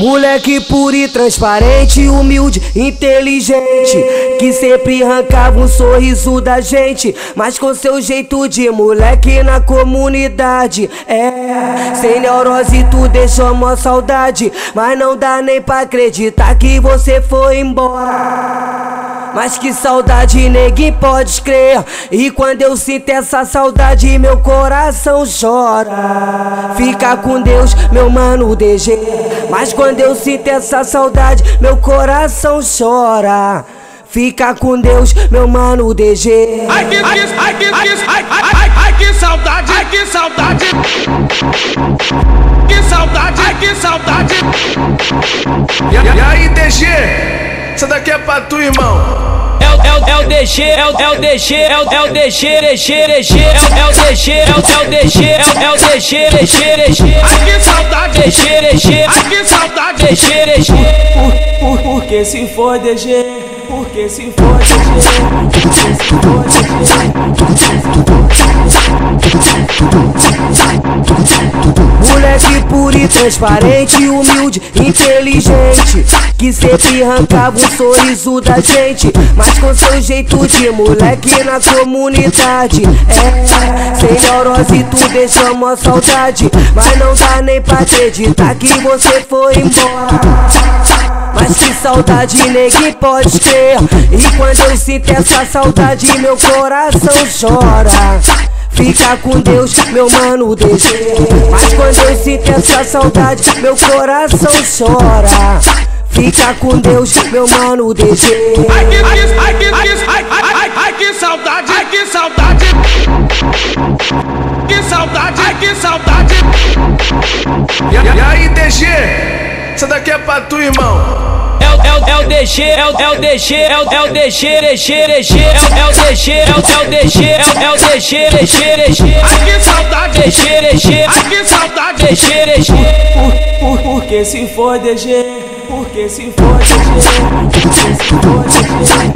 Moleque puro e transparente, humilde, inteligente. Que sempre arrancava um sorriso da gente. Mas com seu jeito de moleque na comunidade. É, sem neurose tu deixou uma saudade. Mas não dá nem pra acreditar que você foi embora. Mas que saudade, neguinho, pode crer. E quando eu sinto essa saudade, meu coração chora. Fica com Deus, meu mano DG. Mas quando eu sinto essa saudade, meu coração chora. Fica com Deus, meu mano DG. Ai que, ai, que, ai, que, ai, ai, ai, ai, que saudade, ai que saudade. Que saudade, ai que saudade. E, e aí, DG? Isso daqui é pra tu, irmão. É o, é o, é o DG, é o, é o DG, é o, é o DG, DG, DG, é o, é o DG, é o, é o DG, é o, é o DG, DG, DG. Ai que saudade, DG, DG, ai que saudade. DG, DG. Por, por, porque se for DG, porque se for DG, porque se for DG. Puro e transparente, humilde, inteligente. Que sempre arrancava um sorriso da gente. Mas com seu jeito de moleque na comunidade. É, sem neurose tu deixou uma saudade. Mas não dá nem pra acreditar que você foi embora. Mas que saudade, neguinho, pode ter. E quando eu sinto essa saudade, meu coração chora. Fica com Deus, meu mano DG. Mas quando eu sinto essa saudade, meu coração chora. Fica com Deus, meu mano DG. Ai que, ai, que, ai, ai, ai, ai, que saudade, ai que saudade. Que saudade, ai que saudade. E, e aí, DG? Isso daqui é pra tu, irmão. É o, é é DG, é o, é DG, é o, é DG, DG, DG, é o, é DG, é o, é DG, é é o DG, DG, DG. Ai que saudade, DG, DG, ai que saudade. DG, DG. Por, por, porque se for DG, porque se for DG, porque se for DG.